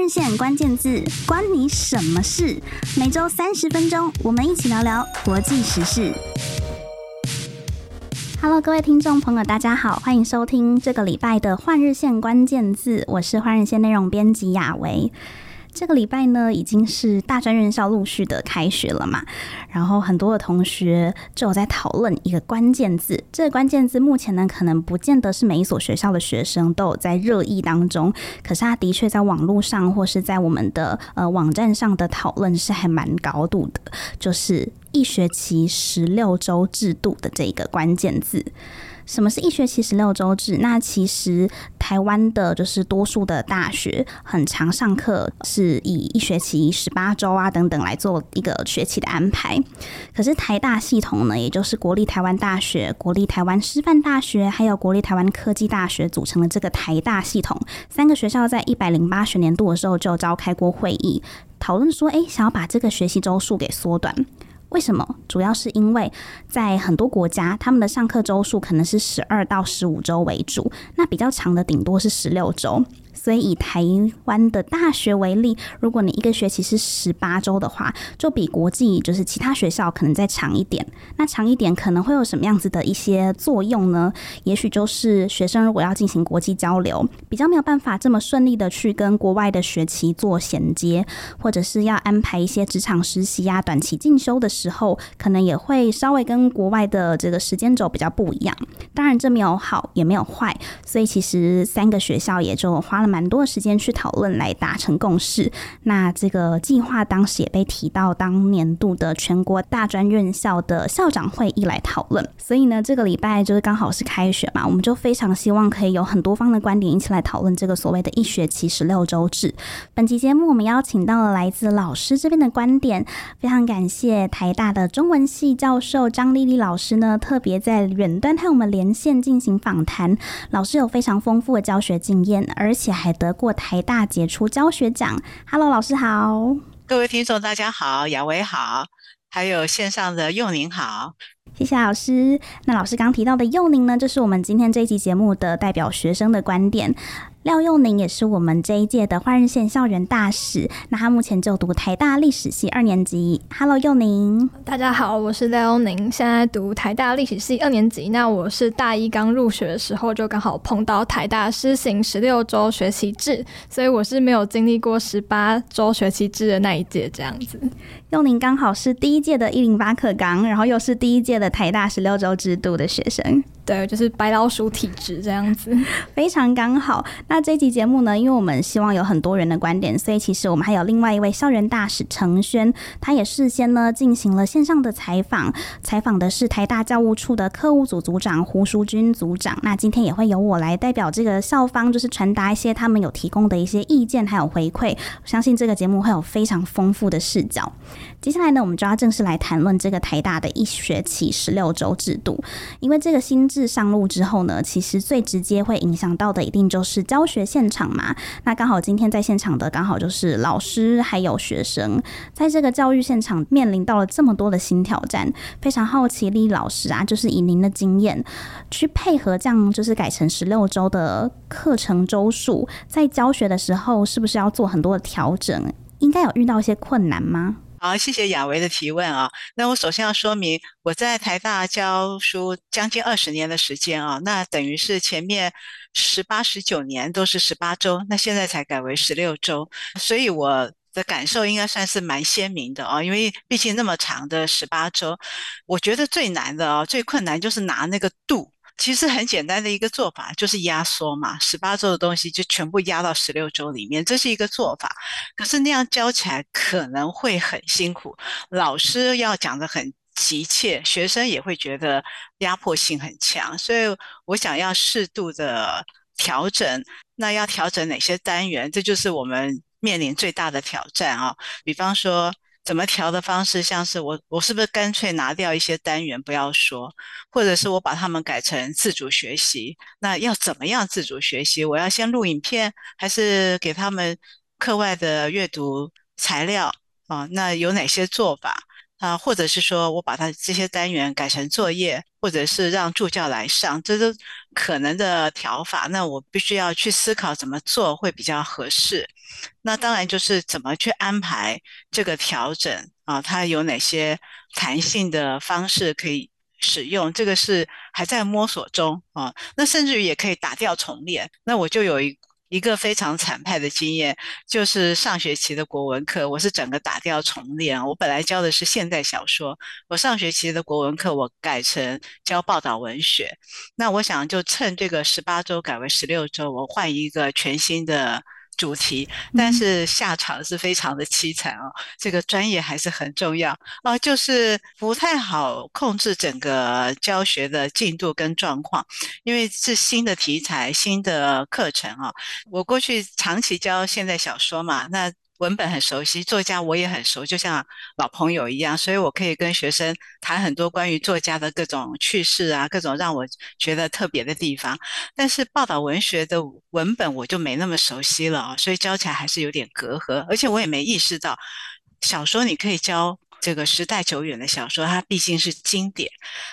日线关键字，关你什么事？每周三十分钟，我们一起聊聊国际时事。Hello，各位听众朋友，大家好，欢迎收听这个礼拜的换日线关键字，我是换日线内容编辑雅维。这个礼拜呢，已经是大专院校陆续的开学了嘛，然后很多的同学就有在讨论一个关键字。这个关键字目前呢，可能不见得是每一所学校的学生都有在热议当中，可是它的确在网络上或是在我们的呃网站上的讨论是还蛮高度的，就是一学期十六周制度的这个关键字。什么是一学期十六周制？那其实台湾的就是多数的大学很常上课是以一学期十八周啊等等来做一个学期的安排。可是台大系统呢，也就是国立台湾大学、国立台湾师范大学，还有国立台湾科技大学组成的这个台大系统，三个学校在一百零八学年度的时候就召开过会议，讨论说，哎，想要把这个学习周数给缩短。为什么？主要是因为在很多国家，他们的上课周数可能是十二到十五周为主，那比较长的顶多是十六周。所以以台湾的大学为例，如果你一个学期是十八周的话，就比国际就是其他学校可能再长一点。那长一点可能会有什么样子的一些作用呢？也许就是学生如果要进行国际交流，比较没有办法这么顺利的去跟国外的学期做衔接，或者是要安排一些职场实习呀、短期进修的时候，可能也会稍微跟国外的这个时间轴比较不一样。当然这没有好也没有坏，所以其实三个学校也就花了。蛮多的时间去讨论来达成共识。那这个计划当时也被提到当年度的全国大专院校的校长会议来讨论。所以呢，这个礼拜就是刚好是开学嘛，我们就非常希望可以有很多方的观点一起来讨论这个所谓的一学期十六周制。本期节目我们邀请到了来自老师这边的观点，非常感谢台大的中文系教授张丽丽老师呢，特别在远端和我们连线进行访谈。老师有非常丰富的教学经验，而且还得过台大杰出教学奖。Hello，老师好，各位听众大家好，雅维好，还有线上的幼宁好，谢谢老师。那老师刚提到的幼宁呢，就是我们今天这一期节目的代表学生的观点。廖佑宁也是我们这一届的换日线校园大使，那他目前就读台大历史系二年级。Hello，佑宁，大家好，我是廖佑宁，现在读台大历史系二年级。那我是大一刚入学的时候，就刚好碰到台大施行十六周学期制，所以我是没有经历过十八周学期制的那一届这样子。幼宁刚好是第一届的一零八课纲，然后又是第一届的台大十六周制度的学生。对，就是白老鼠体质这样子，非常刚好。那这期节目呢，因为我们希望有很多人的观点，所以其实我们还有另外一位校园大使程轩，他也事先呢进行了线上的采访，采访的是台大教务处的课务组组长胡淑君组长。那今天也会由我来代表这个校方，就是传达一些他们有提供的一些意见还有回馈。我相信这个节目会有非常丰富的视角。接下来呢，我们就要正式来谈论这个台大的一学期十六周制度，因为这个新制上路之后呢，其实最直接会影响到的一定就是教学现场嘛。那刚好今天在现场的刚好就是老师还有学生，在这个教育现场面临到了这么多的新挑战，非常好奇丽老师啊，就是以您的经验去配合这样就是改成十六周的课程周数，在教学的时候是不是要做很多的调整？应该有遇到一些困难吗？好，谢谢雅维的提问啊。那我首先要说明，我在台大教书将近二十年的时间啊，那等于是前面十八、十九年都是十八周，那现在才改为十六周，所以我的感受应该算是蛮鲜明的啊。因为毕竟那么长的十八周，我觉得最难的啊，最困难就是拿那个度。其实很简单的一个做法，就是压缩嘛，十八周的东西就全部压到十六周里面，这是一个做法。可是那样教起来可能会很辛苦，老师要讲得很急切，学生也会觉得压迫性很强。所以我想要适度的调整，那要调整哪些单元？这就是我们面临最大的挑战啊。比方说。怎么调的方式，像是我我是不是干脆拿掉一些单元不要说，或者是我把它们改成自主学习？那要怎么样自主学习？我要先录影片，还是给他们课外的阅读材料啊？那有哪些做法？啊，或者是说我把它这些单元改成作业，或者是让助教来上，这都可能的调法。那我必须要去思考怎么做会比较合适。那当然就是怎么去安排这个调整啊，它有哪些弹性的方式可以使用，这个是还在摸索中啊。那甚至于也可以打掉重练。那我就有一。一个非常惨败的经验，就是上学期的国文课，我是整个打掉重练。我本来教的是现代小说，我上学期的国文课我改成教报道文学。那我想就趁这个十八周改为十六周，我换一个全新的。主题，但是下场是非常的凄惨哦。这个专业还是很重要啊，就是不太好控制整个教学的进度跟状况，因为是新的题材、新的课程啊。我过去长期教现代小说嘛，那。文本很熟悉，作家我也很熟，就像老朋友一样，所以我可以跟学生谈很多关于作家的各种趣事啊，各种让我觉得特别的地方。但是报道文学的文本我就没那么熟悉了啊，所以教起来还是有点隔阂，而且我也没意识到小说你可以教。这个时代久远的小说，它毕竟是经典，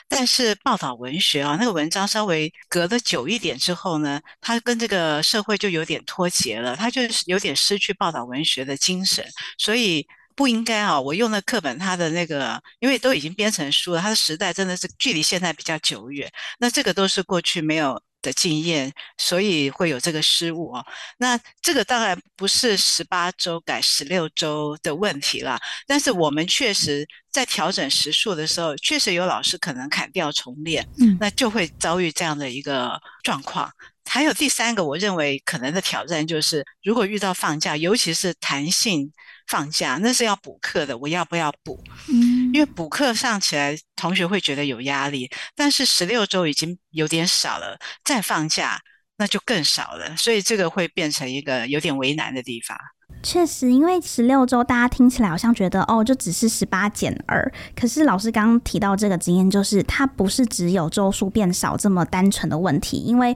但是报道文学啊，那个文章稍微隔得久一点之后呢，它跟这个社会就有点脱节了，它就是有点失去报道文学的精神，所以不应该啊。我用的课本，它的那个，因为都已经编成书了，它的时代真的是距离现在比较久远，那这个都是过去没有。的经验，所以会有这个失误哦。那这个当然不是十八周改十六周的问题了，但是我们确实在调整时数的时候，确实有老师可能砍掉重练，嗯，那就会遭遇这样的一个状况。还有第三个，我认为可能的挑战就是，如果遇到放假，尤其是弹性放假，那是要补课的，我要不要补？嗯，因为补课上起来，同学会觉得有压力。但是十六周已经有点少了，再放假那就更少了，所以这个会变成一个有点为难的地方。确实，因为十六周大家听起来好像觉得哦，就只是十八减二。可是老师刚刚提到这个经验，就是它不是只有周数变少这么单纯的问题，因为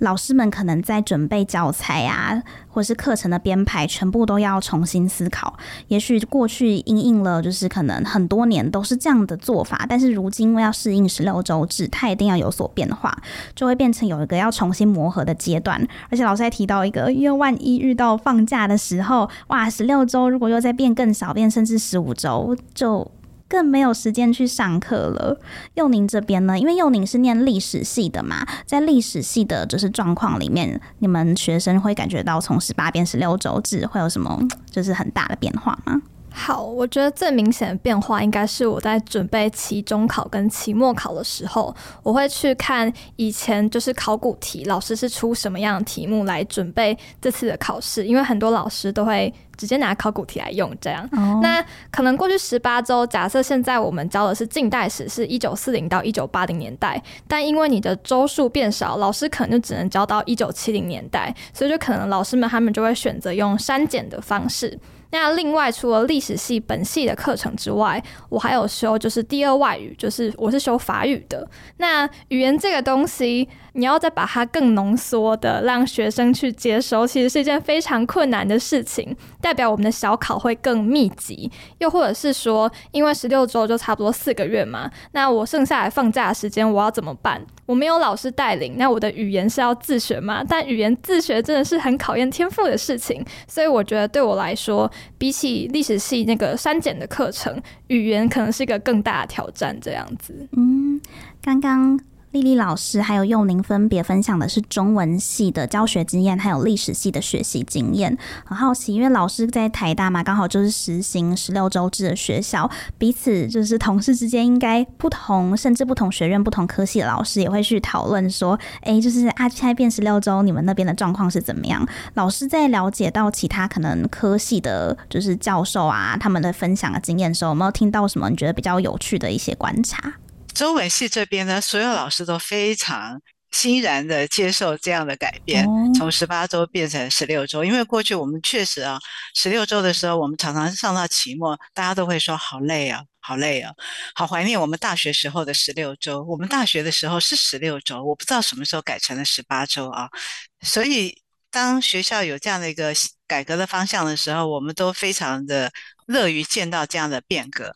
老师们可能在准备教材啊，或是课程的编排，全部都要重新思考。也许过去因应了，就是可能很多年都是这样的做法，但是如今因为要适应十六周制，它一定要有所变化，就会变成有一个要重新磨合的阶段。而且老师还提到一个，因为万一遇到放假的时候，哇，十六周如果又再变更少，变甚至十五周，就更没有时间去上课了。幼宁这边呢，因为幼宁是念历史系的嘛，在历史系的就是状况里面，你们学生会感觉到从十八变十六周制会有什么就是很大的变化吗？好，我觉得最明显的变化应该是我在准备期中考跟期末考的时候，我会去看以前就是考古题，老师是出什么样的题目来准备这次的考试，因为很多老师都会直接拿考古题来用，这样。Oh. 那可能过去十八周，假设现在我们教的是近代史，是一九四零到一九八零年代，但因为你的周数变少，老师可能就只能教到一九七零年代，所以就可能老师们他们就会选择用删减的方式。那另外，除了历史系本系的课程之外，我还有修就是第二外语，就是我是修法语的。那语言这个东西，你要再把它更浓缩的让学生去接收，其实是一件非常困难的事情。代表我们的小考会更密集，又或者是说，因为十六周就差不多四个月嘛，那我剩下来放假的时间我要怎么办？我没有老师带领，那我的语言是要自学吗？但语言自学真的是很考验天赋的事情，所以我觉得对我来说，比起历史系那个删减的课程，语言可能是一个更大的挑战。这样子，嗯，刚刚。丽丽老师还有幼宁分别分享的是中文系的教学经验，还有历史系的学习经验。很好奇，因为老师在台大嘛，刚好就是实行十六周制的学校，彼此就是同事之间应该不同，甚至不同学院、不同科系的老师也会去讨论说，哎、就是啊，现在变十六周，你们那边的状况是怎么样？老师在了解到其他可能科系的，就是教授啊，他们的分享的经验的时候，有没有听到什么你觉得比较有趣的一些观察？中文系这边呢，所有老师都非常欣然的接受这样的改变，从十八周变成十六周。因为过去我们确实啊，十六周的时候，我们常常上到期末，大家都会说好累啊，好累啊，好怀念我们大学时候的十六周。我们大学的时候是十六周，我不知道什么时候改成了十八周啊。所以当学校有这样的一个改革的方向的时候，我们都非常的乐于见到这样的变革。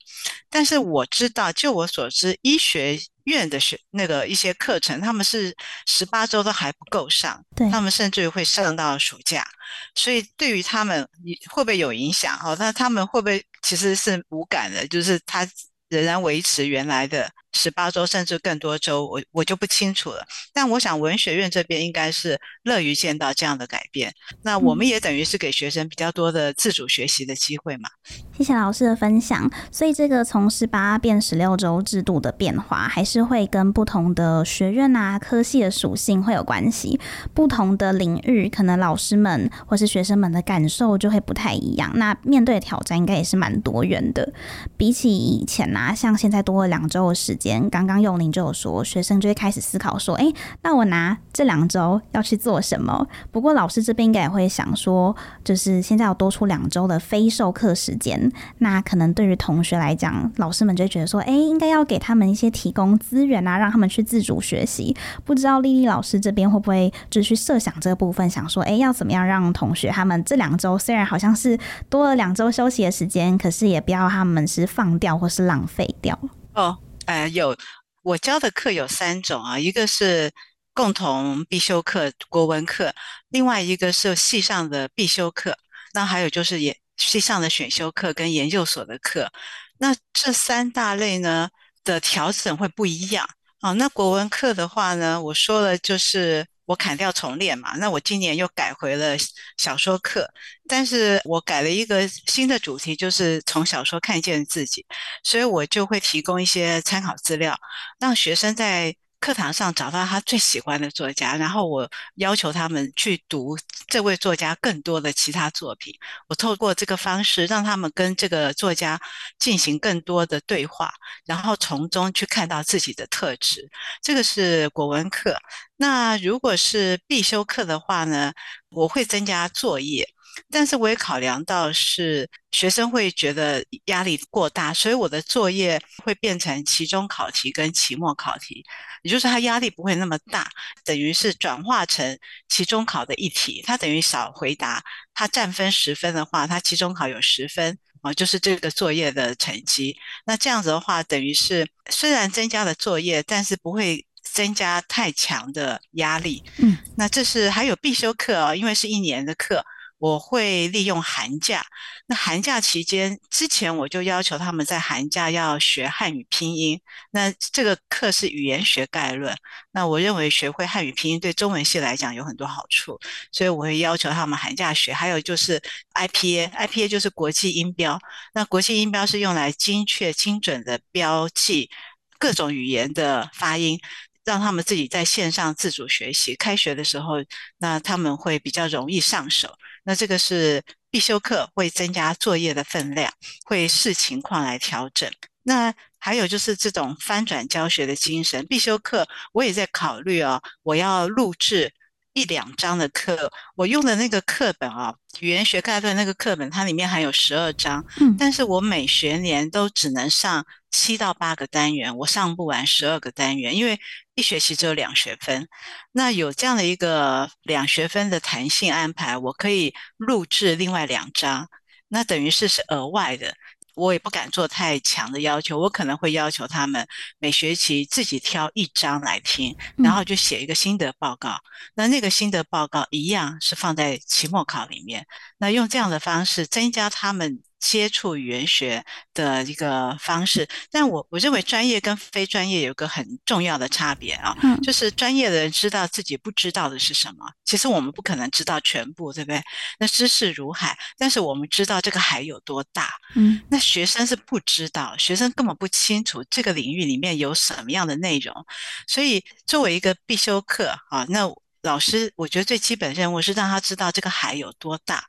但是我知道，就我所知，医学院的学那个一些课程，他们是十八周都还不够上，对，他们甚至于会上到暑假，所以对于他们会不会有影响？哦，那他们会不会其实是无感的？就是他仍然维持原来的。十八周甚至更多周，我我就不清楚了。但我想文学院这边应该是乐于见到这样的改变。那我们也等于是给学生比较多的自主学习的机会嘛。谢谢老师的分享。所以这个从十八变十六周制度的变化，还是会跟不同的学院啊、科系的属性会有关系。不同的领域，可能老师们或是学生们的感受就会不太一样。那面对挑战应该也是蛮多元的。比起以前啊，像现在多了两周的时间。刚刚幼宁就有说，学生就会开始思考说，哎，那我拿这两周要去做什么？不过老师这边应该也会想说，就是现在要多出两周的非授课时间，那可能对于同学来讲，老师们就会觉得说，哎，应该要给他们一些提供资源啊，让他们去自主学习。不知道丽丽老师这边会不会就去设想这个部分，想说，哎，要怎么样让同学他们这两周虽然好像是多了两周休息的时间，可是也不要他们是放掉或是浪费掉哦。呃，有我教的课有三种啊，一个是共同必修课国文课，另外一个是系上的必修课，那还有就是也系上的选修课跟研究所的课。那这三大类呢的调整会不一样啊。那国文课的话呢，我说了就是。我砍掉重练嘛，那我今年又改回了小说课，但是我改了一个新的主题，就是从小说看见自己，所以我就会提供一些参考资料，让学生在课堂上找到他最喜欢的作家，然后我要求他们去读这位作家更多的其他作品。我透过这个方式，让他们跟这个作家进行更多的对话，然后从中去看到自己的特质。这个是国文课。那如果是必修课的话呢，我会增加作业。但是我也考量到是学生会觉得压力过大，所以我的作业会变成期中考题跟期末考题，也就是他压力不会那么大，等于是转化成期中考的一题，他等于少回答，他占分十分的话，他期中考有十分啊，就是这个作业的成绩。那这样子的话，等于是虽然增加了作业，但是不会增加太强的压力。嗯，那这是还有必修课哦，因为是一年的课。我会利用寒假，那寒假期间之前我就要求他们在寒假要学汉语拼音。那这个课是语言学概论，那我认为学会汉语拼音对中文系来讲有很多好处，所以我会要求他们寒假学。还有就是 IPA，IPA 就是国际音标，那国际音标是用来精确精准的标记各种语言的发音。让他们自己在线上自主学习，开学的时候，那他们会比较容易上手。那这个是必修课，会增加作业的分量，会视情况来调整。那还有就是这种翻转教学的精神，必修课我也在考虑哦，我要录制。一两章的课，我用的那个课本啊，语言学概论那个课本，它里面还有十二章，嗯，但是我每学年都只能上七到八个单元，我上不完十二个单元，因为一学期只有两学分。那有这样的一个两学分的弹性安排，我可以录制另外两章，那等于是是额外的。我也不敢做太强的要求，我可能会要求他们每学期自己挑一章来听，然后就写一个心得报告。那那个心得报告一样是放在期末考里面。那用这样的方式增加他们。接触语言学的一个方式，但我我认为专业跟非专业有个很重要的差别啊，嗯，就是专业的人知道自己不知道的是什么，其实我们不可能知道全部，对不对？那知识如海，但是我们知道这个海有多大，嗯，那学生是不知道，学生根本不清楚这个领域里面有什么样的内容，所以作为一个必修课啊，那老师我觉得最基本任务是让他知道这个海有多大。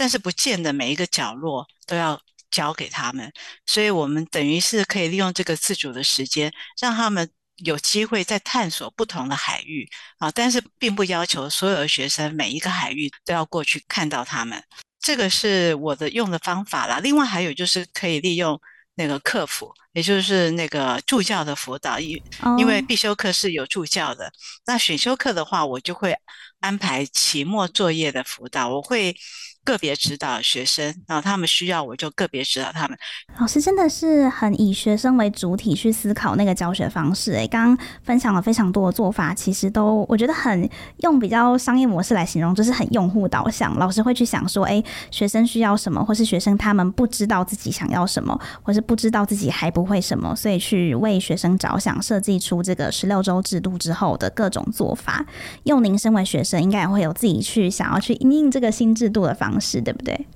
但是不见得每一个角落都要交给他们，所以我们等于是可以利用这个自主的时间，让他们有机会在探索不同的海域啊。但是并不要求所有的学生每一个海域都要过去看到他们，这个是我的用的方法啦。另外还有就是可以利用那个客服，也就是那个助教的辅导，因因为必修课是有助教的，那选修课的话，我就会安排期末作业的辅导，我会。个别指导学生，然后他们需要我就个别指导他们。老师真的是很以学生为主体去思考那个教学方式。诶，刚刚分享了非常多的做法，其实都我觉得很用比较商业模式来形容，就是很用户导向。老师会去想说，诶，学生需要什么，或是学生他们不知道自己想要什么，或是不知道自己还不不会什么，所以去为学生着想，设计出这个十六周制度之后的各种做法。用您身为学生，应该也会有自己去想要去应应这个新制度的方式。对不对？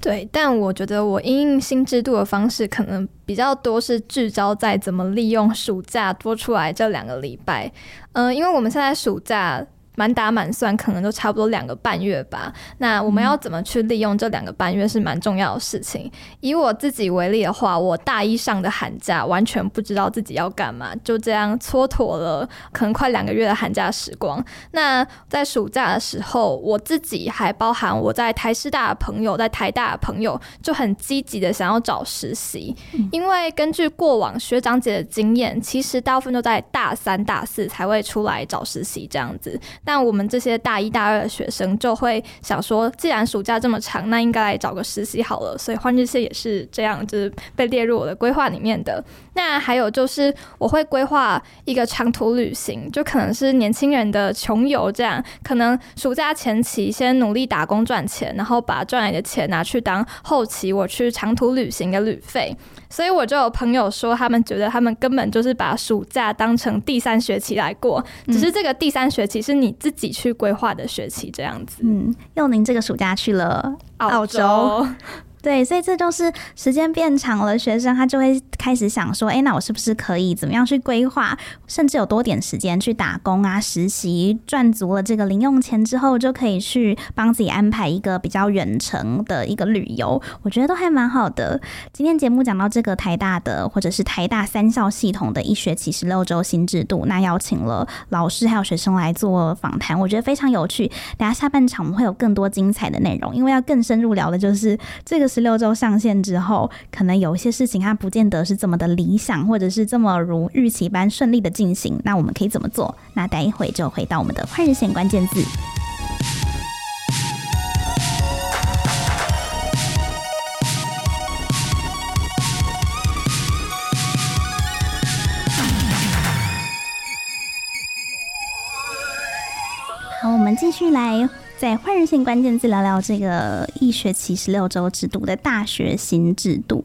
对，但我觉得我因应新制度的方式可能比较多是聚焦在怎么利用暑假多出来这两个礼拜。嗯、因为我们现在暑假。满打满算可能都差不多两个半月吧。那我们要怎么去利用这两个半月是蛮重要的事情。以我自己为例的话，我大一上的寒假完全不知道自己要干嘛，就这样蹉跎了可能快两个月的寒假时光。那在暑假的时候，我自己还包含我在台师大的朋友，在台大的朋友就很积极的想要找实习，因为根据过往学长姐的经验，其实大部分都在大三、大四才会出来找实习这样子。但我们这些大一、大二的学生就会想说，既然暑假这么长，那应该来找个实习好了。所以换日线也是这样，就是被列入我的规划里面的。那还有就是，我会规划一个长途旅行，就可能是年轻人的穷游这样。可能暑假前期先努力打工赚钱，然后把赚来的钱拿去当后期我去长途旅行的旅费。所以我就有朋友说，他们觉得他们根本就是把暑假当成第三学期来过，只是这个第三学期是你自己去规划的学期这样子。嗯，佑宁这个暑假去了澳洲。澳洲对，所以这就是时间变长了，学生他就会开始想说，哎，那我是不是可以怎么样去规划，甚至有多点时间去打工啊、实习，赚足了这个零用钱之后，就可以去帮自己安排一个比较远程的一个旅游。我觉得都还蛮好的。今天节目讲到这个台大的或者是台大三校系统的一学期十六周新制度，那邀请了老师还有学生来做访谈，我觉得非常有趣。等下下半场我们会有更多精彩的内容，因为要更深入聊的就是这个。十六周上线之后，可能有一些事情它不见得是这么的理想，或者是这么如预期般顺利的进行。那我们可以怎么做？那待一会就回到我们的快日线关键字。好，我们继续来。在换人性关键字聊聊这个一学期十六周制度的大学新制度。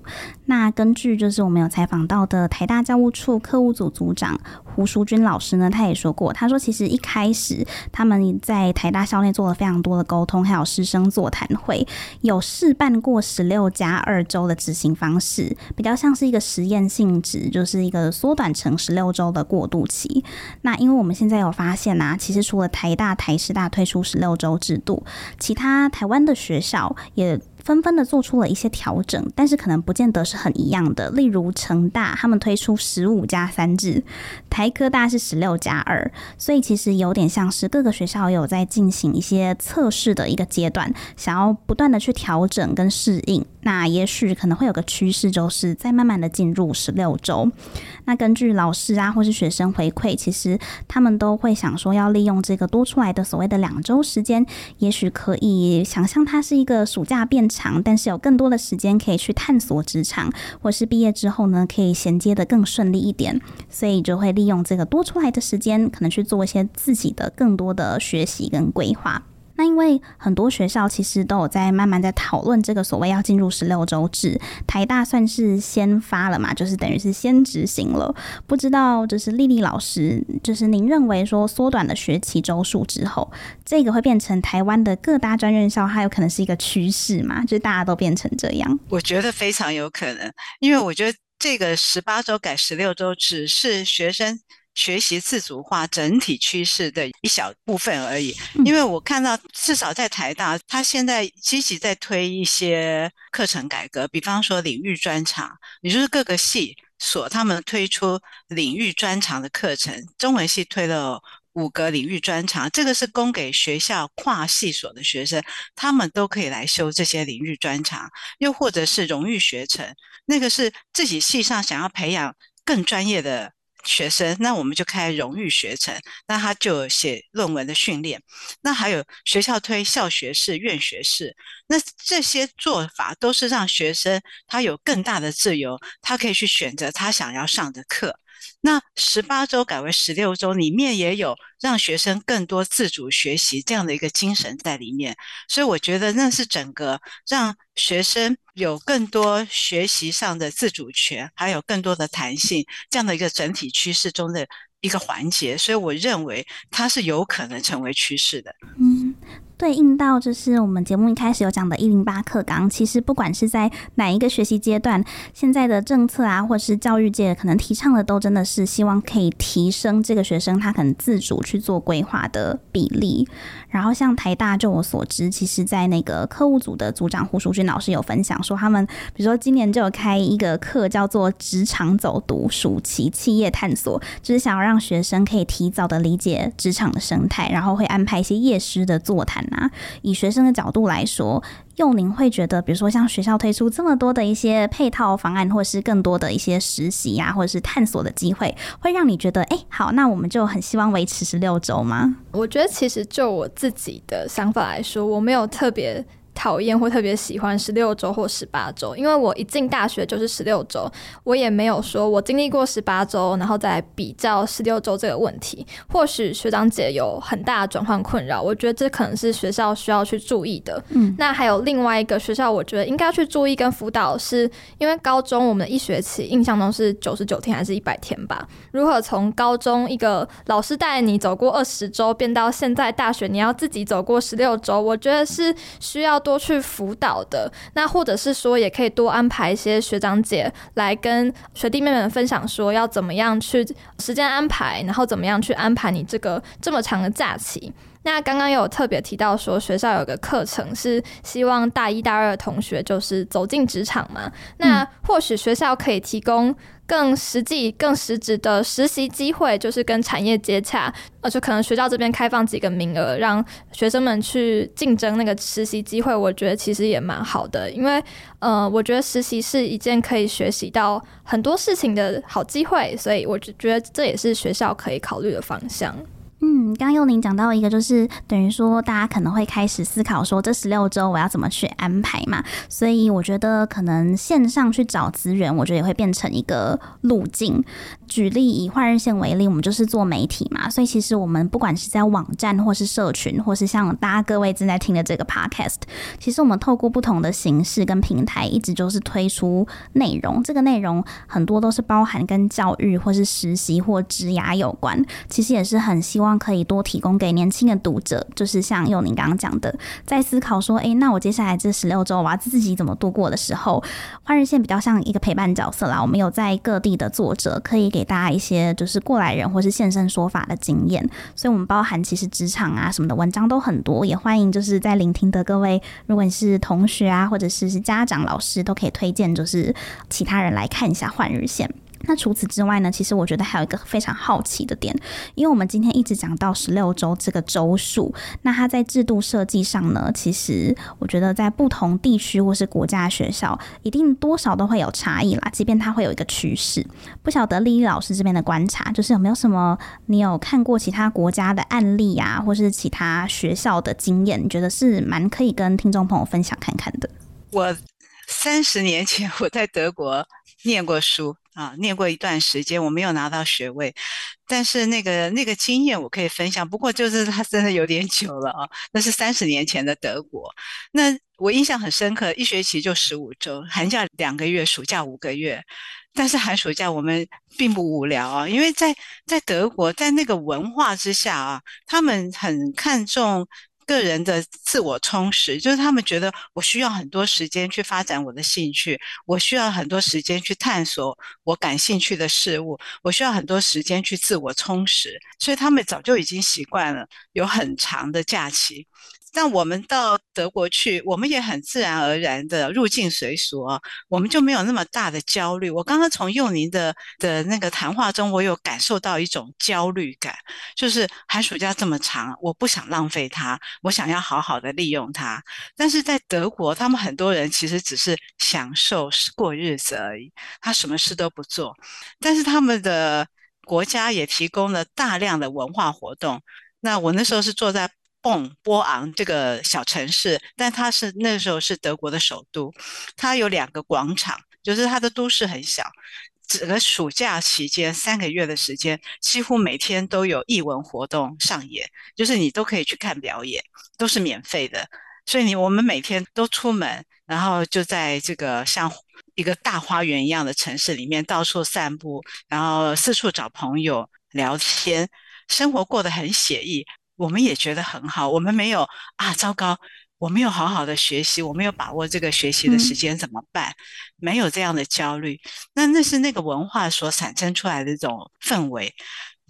那根据就是我们有采访到的台大教务处课务组组长胡淑君老师呢，他也说过，他说其实一开始他们在台大校内做了非常多的沟通，还有师生座谈会，有试办过十六加二周的执行方式，比较像是一个实验性质，就是一个缩短成十六周的过渡期。那因为我们现在有发现啊，其实除了台大、台师大推出十六周制度，其他台湾的学校也纷纷的做出了一些调整，但是可能不见得是很一样的。例如成大他们推出十五加三制，台科大是十六加二，所以其实有点像是各个学校有在进行一些测试的一个阶段，想要不断的去调整跟适应。那也许可能会有个趋势，就是再慢慢的进入十六周。那根据老师啊或是学生回馈，其实他们都会想说，要利用这个多出来的所谓的两周时间，也许可以想象它是一个暑假变长，但是有更多的时间可以去探索职场，或是毕业之后呢，可以衔接的更顺利一点。所以就会利用这个多出来的时间，可能去做一些自己的更多的学习跟规划。那因为很多学校其实都有在慢慢在讨论这个所谓要进入十六周制，台大算是先发了嘛，就是等于是先执行了。不知道就是丽丽老师，就是您认为说缩短了学期周数之后，这个会变成台湾的各大专院校，还有可能是一个趋势嘛？就是大家都变成这样？我觉得非常有可能，因为我觉得这个十八周改十六周只是学生。学习自主化整体趋势的一小部分而已，因为我看到至少在台大，他现在积极在推一些课程改革，比方说领域专长，也就是各个系所他们推出领域专长的课程，中文系推了五个领域专长，这个是供给学校跨系所的学生，他们都可以来修这些领域专长，又或者是荣誉学程，那个是自己系上想要培养更专业的。学生，那我们就开荣誉学程，那他就写论文的训练。那还有学校推校学士、院学士，那这些做法都是让学生他有更大的自由，他可以去选择他想要上的课。那十八周改为十六周，里面也有让学生更多自主学习这样的一个精神在里面，所以我觉得那是整个让学生有更多学习上的自主权，还有更多的弹性这样的一个整体趋势中的一个环节，所以我认为它是有可能成为趋势的。嗯。对应到就是我们节目一开始有讲的“一零八课纲”，其实不管是在哪一个学习阶段，现在的政策啊，或是教育界可能提倡的，都真的是希望可以提升这个学生他可能自主去做规划的比例。然后像台大，就我所知，其实在那个课务组的组长胡淑君老师有分享说，他们比如说今年就有开一个课叫做“职场走读暑期企业探索”，就是想要让学生可以提早的理解职场的生态，然后会安排一些业师的座谈。那以学生的角度来说，幼宁会觉得，比如说像学校推出这么多的一些配套方案，或是更多的一些实习呀、或者是探索的机会，会让你觉得，哎、好，那我们就很希望维持十六周吗？我觉得其实就我自己的想法来说，我没有特别。讨厌或特别喜欢十六周或十八周，因为我一进大学就是十六周，我也没有说我经历过十八周，然后再比较十六周这个问题。或许学长姐有很大的转换困扰，我觉得这可能是学校需要去注意的。嗯，那还有另外一个学校，我觉得应该去注意跟辅导，是因为高中我们一学期印象中是九十九天还是一百天吧？如何从高中一个老师带你走过二十周，变到现在大学你要自己走过十六周，我觉得是需要。多去辅导的，那或者是说，也可以多安排一些学长姐来跟学弟妹们分享，说要怎么样去时间安排，然后怎么样去安排你这个这么长的假期。那刚刚有特别提到说，学校有个课程是希望大一大二的同学就是走进职场嘛，那或许学校可以提供。更实际、更实质的实习机会，就是跟产业接洽，而且可能学校这边开放几个名额，让学生们去竞争那个实习机会。我觉得其实也蛮好的，因为呃，我觉得实习是一件可以学习到很多事情的好机会，所以我就觉得这也是学校可以考虑的方向。嗯，刚刚幼宁讲到一个，就是等于说大家可能会开始思考说，这十六周我要怎么去安排嘛？所以我觉得可能线上去找资源，我觉得也会变成一个路径。举例以换日线为例，我们就是做媒体嘛，所以其实我们不管是在网站或是社群，或是像大家各位正在听的这个 podcast，其实我们透过不同的形式跟平台，一直就是推出内容。这个内容很多都是包含跟教育或是实习或职涯有关，其实也是很希望。可以多提供给年轻的读者，就是像幼宁刚刚讲的，在思考说，诶，那我接下来这十六周我要自己怎么度过的时候，换日线比较像一个陪伴角色啦。我们有在各地的作者，可以给大家一些就是过来人或是现身说法的经验。所以，我们包含其实职场啊什么的文章都很多，也欢迎就是在聆听的各位，如果你是同学啊，或者是是家长、老师，都可以推荐就是其他人来看一下换日线。那除此之外呢，其实我觉得还有一个非常好奇的点，因为我们今天一直讲到十六周这个周数，那它在制度设计上呢，其实我觉得在不同地区或是国家学校，一定多少都会有差异啦。即便它会有一个趋势，不晓得丽丽老师这边的观察，就是有没有什么你有看过其他国家的案例啊，或是其他学校的经验，你觉得是蛮可以跟听众朋友分享看看的？我三十年前我在德国念过书。啊，念过一段时间，我没有拿到学位，但是那个那个经验我可以分享。不过就是它真的有点久了啊，那是三十年前的德国。那我印象很深刻，一学期就十五周，寒假两个月，暑假五个月。但是寒暑假我们并不无聊啊，因为在在德国，在那个文化之下啊，他们很看重。个人的自我充实，就是他们觉得我需要很多时间去发展我的兴趣，我需要很多时间去探索我感兴趣的事物，我需要很多时间去自我充实，所以他们早就已经习惯了有很长的假期。但我们到德国去，我们也很自然而然的入境随俗啊，我们就没有那么大的焦虑。我刚刚从幼宁的的那个谈话中，我有感受到一种焦虑感，就是寒暑假这么长，我不想浪费它，我想要好好的利用它。但是在德国，他们很多人其实只是享受过日子而已，他什么事都不做，但是他们的国家也提供了大量的文化活动。那我那时候是坐在。蹦波昂这个小城市，但它是那时候是德国的首都，它有两个广场，就是它的都市很小。整个暑假期间三个月的时间，几乎每天都有艺文活动上演，就是你都可以去看表演，都是免费的。所以你我们每天都出门，然后就在这个像一个大花园一样的城市里面到处散步，然后四处找朋友聊天，生活过得很写意。我们也觉得很好，我们没有啊，糟糕，我没有好好的学习，我没有把握这个学习的时间怎么办？嗯、没有这样的焦虑，那那是那个文化所产生出来的这种氛围。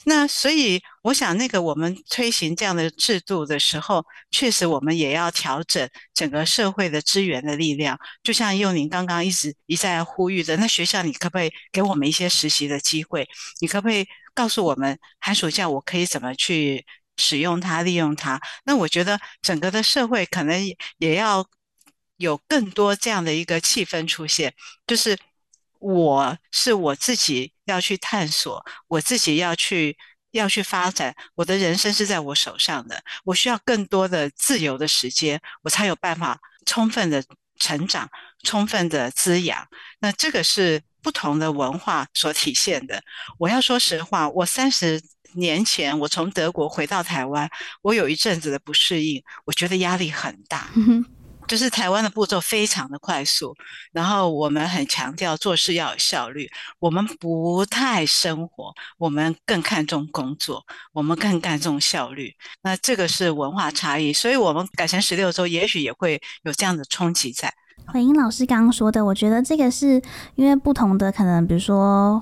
那所以我想，那个我们推行这样的制度的时候，确实我们也要调整整个社会的资源的力量。就像用您刚刚一直一再呼吁的，那学校你可不可以给我们一些实习的机会？你可不可以告诉我们寒暑假我可以怎么去？使用它，利用它。那我觉得整个的社会可能也要有更多这样的一个气氛出现，就是我是我自己要去探索，我自己要去要去发展，我的人生是在我手上的，我需要更多的自由的时间，我才有办法充分的成长，充分的滋养。那这个是不同的文化所体现的。我要说实话，我三十。年前我从德国回到台湾，我有一阵子的不适应，我觉得压力很大。就是台湾的步骤非常的快速，然后我们很强调做事要有效率，我们不太生活，我们更看重工作，我们更看重效率。那这个是文化差异，所以我们改成十六周，也许也会有这样的冲击在。回应老师刚刚说的，我觉得这个是因为不同的可能，比如说。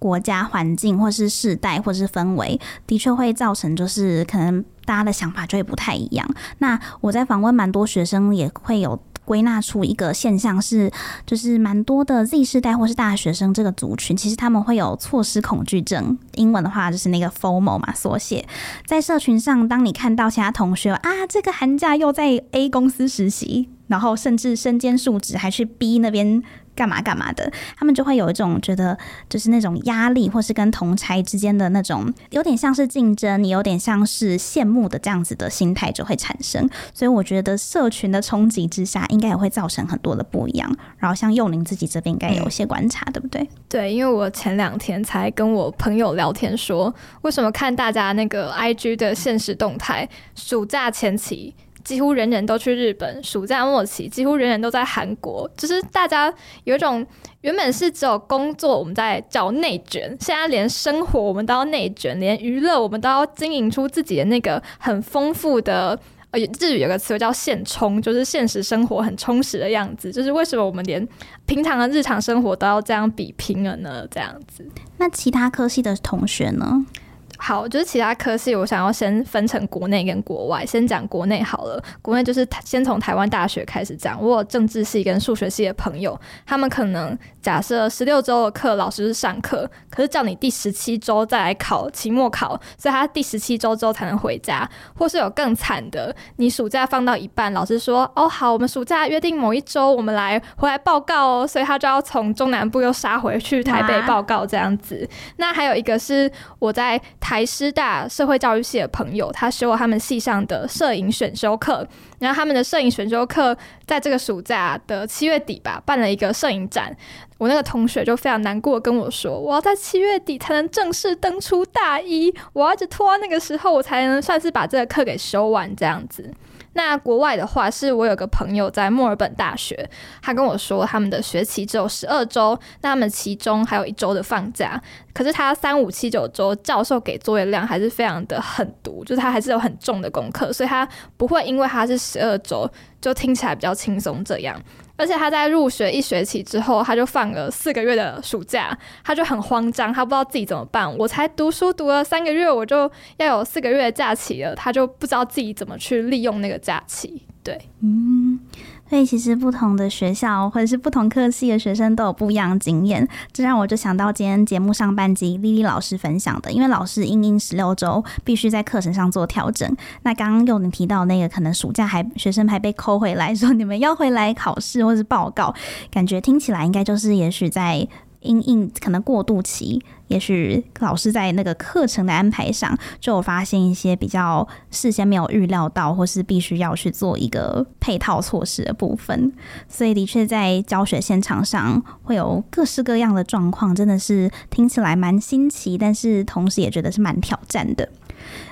国家环境，或是世代，或是氛围，的确会造成，就是可能大家的想法就会不太一样。那我在访问蛮多学生，也会有归纳出一个现象是，就是蛮多的 Z 世代或是大学生这个族群，其实他们会有错失恐惧症。英文的话就是那个 FOMO 嘛，缩写。在社群上，当你看到其他同学啊，这个寒假又在 A 公司实习，然后甚至身兼数职，还去逼那边。干嘛干嘛的，他们就会有一种觉得，就是那种压力，或是跟同差之间的那种，有点像是竞争，你有点像是羡慕的这样子的心态就会产生。所以我觉得社群的冲击之下，应该也会造成很多的不一样。然后像幼宁自己这边应该有一些观察，嗯、对不对？对，因为我前两天才跟我朋友聊天说，为什么看大家那个 IG 的现实动态，暑假前期。几乎人人都去日本，暑假末期几乎人人都在韩国，就是大家有一种原本是只有工作我们在叫内卷，现在连生活我们都要内卷，连娱乐我们都要经营出自己的那个很丰富的。呃，日语有个词叫现充，就是现实生活很充实的样子。就是为什么我们连平常的日常生活都要这样比拼了呢？这样子，那其他科系的同学呢？好，就是其他科系，我想要先分成国内跟国外。先讲国内好了，国内就是先从台湾大学开始讲。我有政治系跟数学系的朋友，他们可能假设十六周的课老师是上课，可是叫你第十七周再来考期末考，所以他第十七周之后才能回家。或是有更惨的，你暑假放到一半，老师说：“哦，好，我们暑假约定某一周我们来回来报告哦。”所以他就要从中南部又杀回去台北报告这样子。那还有一个是我在。台师大社会教育系的朋友，他修了他们系上的摄影选修课，然后他们的摄影选修课在这个暑假的七月底吧，办了一个摄影展。我那个同学就非常难过跟我说，我要在七月底才能正式登出大一，我要一直拖到那个时候，我才能算是把这个课给修完这样子。那国外的话，是我有个朋友在墨尔本大学，他跟我说他们的学期只有十二周，那他们其中还有一周的放假。可是他三五七九周教授给作业量还是非常的狠毒，就是他还是有很重的功课，所以他不会因为他是十二周就听起来比较轻松这样。而且他在入学一学期之后，他就放了四个月的暑假，他就很慌张，他不知道自己怎么办。我才读书读了三个月，我就要有四个月假期了，他就不知道自己怎么去利用那个假期。对，嗯。所以其实不同的学校或者是不同科系的学生都有不一样的经验，这让我就想到今天节目上半集丽丽老师分享的，因为老师因应十六周必须在课程上做调整。那刚刚又你提到那个可能暑假还学生还被扣回来说你们要回来考试或是报告，感觉听起来应该就是也许在。因应可能过渡期，也许老师在那个课程的安排上就有发现一些比较事先没有预料到，或是必须要去做一个配套措施的部分，所以的确在教学现场上会有各式各样的状况，真的是听起来蛮新奇，但是同时也觉得是蛮挑战的。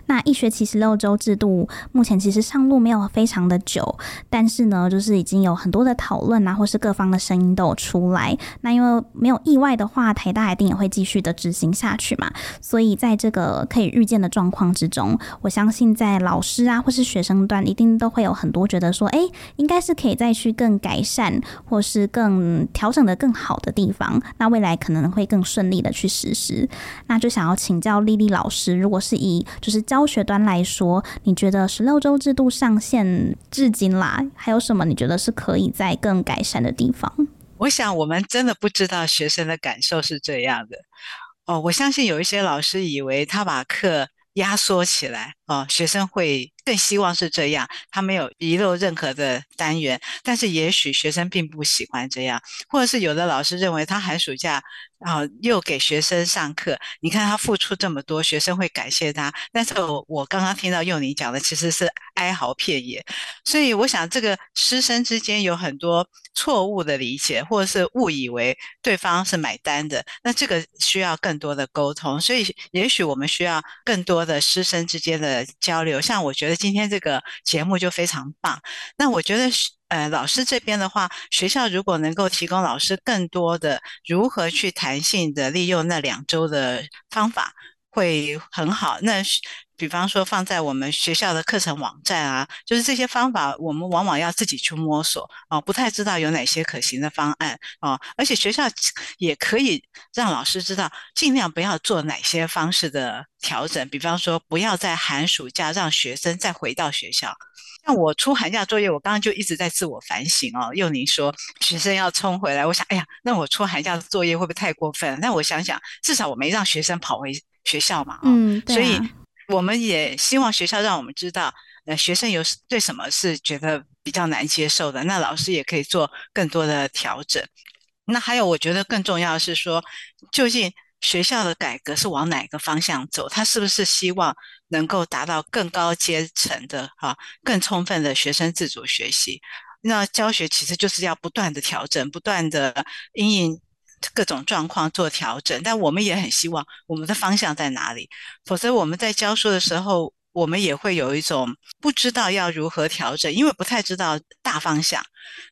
那一学期十六周制度目前其实上路没有非常的久，但是呢，就是已经有很多的讨论啊，或是各方的声音都有出来。那因为没有意外的话，台大一定也会继续的执行下去嘛。所以在这个可以预见的状况之中，我相信在老师啊或是学生端，一定都会有很多觉得说，哎，应该是可以再去更改善，或是更调整的更好的地方。那未来可能会更顺利的去实施。那就想要请教莉莉老师，如果是以就是教学端来说，你觉得十六周制度上线至今啦，还有什么你觉得是可以在更改善的地方？我想我们真的不知道学生的感受是这样的哦。我相信有一些老师以为他把课压缩起来哦，学生会更希望是这样，他没有遗漏任何的单元。但是也许学生并不喜欢这样，或者是有的老师认为他寒暑假。啊又给学生上课，你看他付出这么多，学生会感谢他。但是我我刚刚听到幼宁讲的，其实是哀嚎遍野。所以我想，这个师生之间有很多错误的理解，或者是误以为对方是买单的。那这个需要更多的沟通。所以也许我们需要更多的师生之间的交流。像我觉得今天这个节目就非常棒。那我觉得。呃，老师这边的话，学校如果能够提供老师更多的如何去弹性的利用那两周的方法，会很好。那比方说放在我们学校的课程网站啊，就是这些方法，我们往往要自己去摸索啊，不太知道有哪些可行的方案啊。而且学校也可以让老师知道，尽量不要做哪些方式的调整。比方说，不要在寒暑假让学生再回到学校。像我出寒假作业，我刚刚就一直在自我反省哦。又你说学生要冲回来，我想，哎呀，那我出寒假的作业会不会太过分？那我想想，至少我没让学生跑回学校嘛。嗯。所以我们也希望学校让我们知道，呃，学生有对什么是觉得比较难接受的，那老师也可以做更多的调整。那还有，我觉得更重要的是说，究竟。学校的改革是往哪个方向走？他是不是希望能够达到更高阶层的哈，更充分的学生自主学习？那教学其实就是要不断的调整，不断的因应各种状况做调整。但我们也很希望我们的方向在哪里？否则我们在教书的时候，我们也会有一种不知道要如何调整，因为不太知道大方向。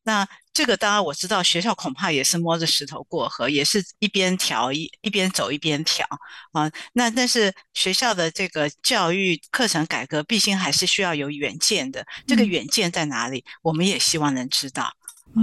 那这个当然我知道，学校恐怕也是摸着石头过河，也是一边调一一边走一边调啊。那但是学校的这个教育课程改革，毕竟还是需要有远见的。这个远见在哪里？我们也希望能知道。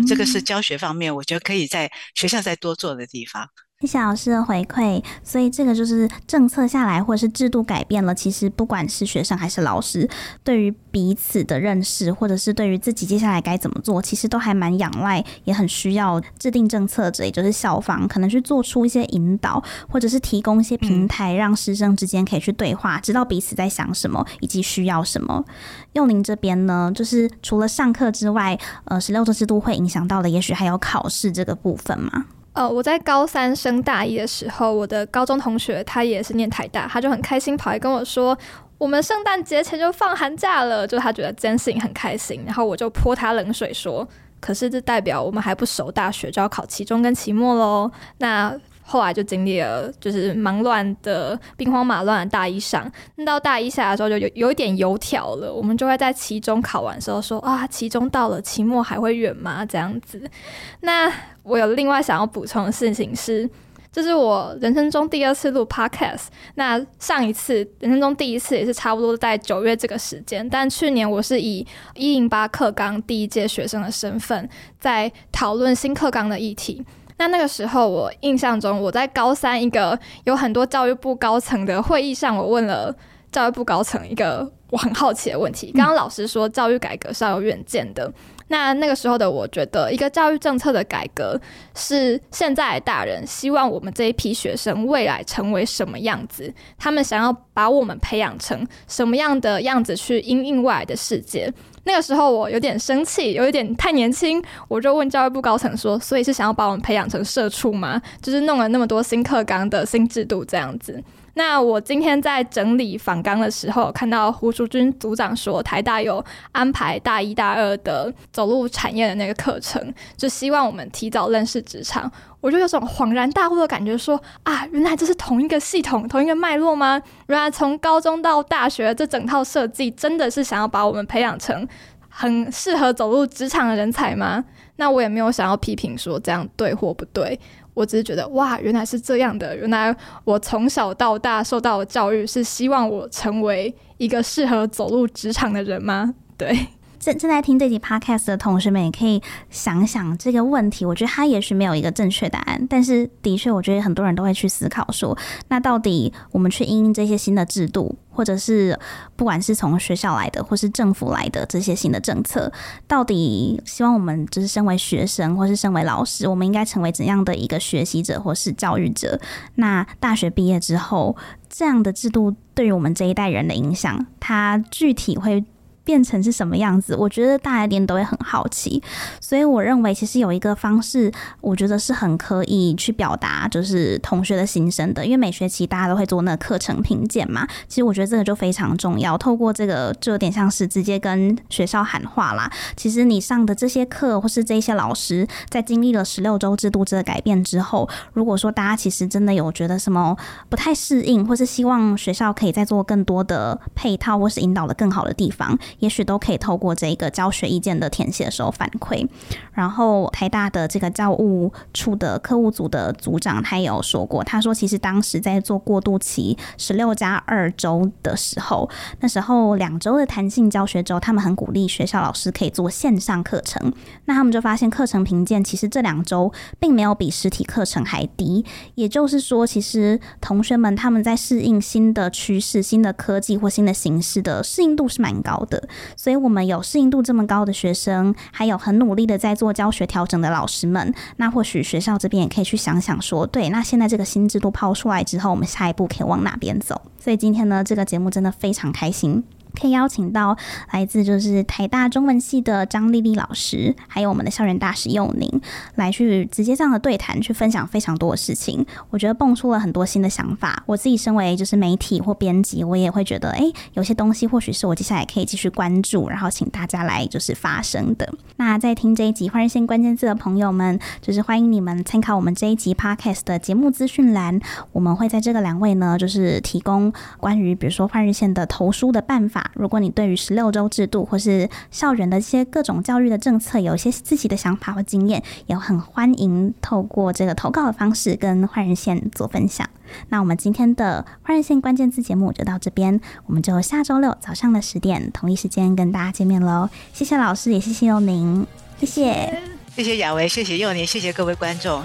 这个是教学方面，我觉得可以在学校再多做的地方。谢谢老师的回馈，所以这个就是政策下来，或者是制度改变了。其实不管是学生还是老师，对于彼此的认识，或者是对于自己接下来该怎么做，其实都还蛮仰赖，也很需要制定政策者，也就是校方，可能去做出一些引导，或者是提供一些平台，让师生之间可以去对话，知道彼此在想什么以及需要什么。幼宁这边呢，就是除了上课之外，呃，十六周制度会影响到的，也许还有考试这个部分嘛。呃，我在高三升大一的时候，我的高中同学他也是念台大，他就很开心跑来跟我说，我们圣诞节前就放寒假了，就他觉得这件事情很开心。然后我就泼他冷水说，可是这代表我们还不熟大学就要考期中跟期末喽。那后来就经历了就是忙乱的兵荒马乱的大一上，到大一下的时候就有有一点油条了。我们就会在期中考完的时候说啊，期中到了，期末还会远吗？这样子。那我有另外想要补充的事情是，这是我人生中第二次录 podcast。那上一次人生中第一次也是差不多在九月这个时间，但去年我是以一零八课纲第一届学生的身份，在讨论新课纲的议题。那那个时候，我印象中我在高三一个有很多教育部高层的会议上，我问了教育部高层一个我很好奇的问题。刚刚老师说教育改革是要有远见的。那那个时候的我觉得，一个教育政策的改革是现在大人希望我们这一批学生未来成为什么样子，他们想要把我们培养成什么样的样子去因应外来的世界。那个时候我有点生气，有一点太年轻，我就问教育部高层说：“所以是想要把我们培养成社畜吗？就是弄了那么多新课纲的新制度这样子。”那我今天在整理访纲的时候，看到胡淑君组长说台大有安排大一、大二的走入产业的那个课程，就希望我们提早认识职场。我就有种恍然大悟的感觉说，说啊，原来这是同一个系统、同一个脉络吗？原来从高中到大学这整套设计，真的是想要把我们培养成很适合走入职场的人才吗？那我也没有想要批评说这样对或不对。我只是觉得哇，原来是这样的。原来我从小到大受到的教育是希望我成为一个适合走入职场的人吗？对。正正在听这集 podcast 的同学们也可以想想这个问题。我觉得他也许没有一个正确答案，但是的确，我觉得很多人都会去思考说，那到底我们去应应这些新的制度，或者是不管是从学校来的，或是政府来的这些新的政策，到底希望我们就是身为学生，或是身为老师，我们应该成为怎样的一个学习者，或是教育者？那大学毕业之后，这样的制度对于我们这一代人的影响，它具体会变成是什么样子？我觉得大家一定都会很好奇，所以我认为其实有一个方式，我觉得是很可以去表达，就是同学的心声的。因为每学期大家都会做那个课程评鉴嘛，其实我觉得这个就非常重要。透过这个，就有点像是直接跟学校喊话啦。其实你上的这些课，或是这些老师，在经历了十六周制度这个改变之后，如果说大家其实真的有觉得什么不太适应，或是希望学校可以再做更多的配套，或是引导的更好的地方。也许都可以透过这个教学意见的填写的时候反馈。然后台大的这个教务处的科务组的组长他也有说过，他说其实当时在做过渡期十六加二周的时候，那时候两周的弹性教学周，他们很鼓励学校老师可以做线上课程。那他们就发现课程评鉴其实这两周并没有比实体课程还低。也就是说，其实同学们他们在适应新的趋势、新的科技或新的形式的适应度是蛮高的。所以，我们有适应度这么高的学生，还有很努力的在做教学调整的老师们，那或许学校这边也可以去想想说，对，那现在这个新制度抛出来之后，我们下一步可以往哪边走？所以今天呢，这个节目真的非常开心。可以邀请到来自就是台大中文系的张丽丽老师，还有我们的校园大使佑宁，来去直接这样的对谈，去分享非常多的事情。我觉得蹦出了很多新的想法。我自己身为就是媒体或编辑，我也会觉得，哎、有些东西或许是我接下来可以继续关注，然后请大家来就是发声的。那在听这一集换日线关键字的朋友们，就是欢迎你们参考我们这一集 Podcast 的节目资讯栏，我们会在这个栏位呢，就是提供关于比如说换日线的投书的办法。如果你对于十六周制度或是校园的一些各种教育的政策有一些自己的想法或经验，也很欢迎透过这个投稿的方式跟换人线做分享。那我们今天的换人线关键字节目就到这边，我们就下周六早上的十点同一时间跟大家见面喽。谢谢老师，也谢谢幼宁，谢谢，谢谢雅维，谢谢幼宁，谢谢各位观众。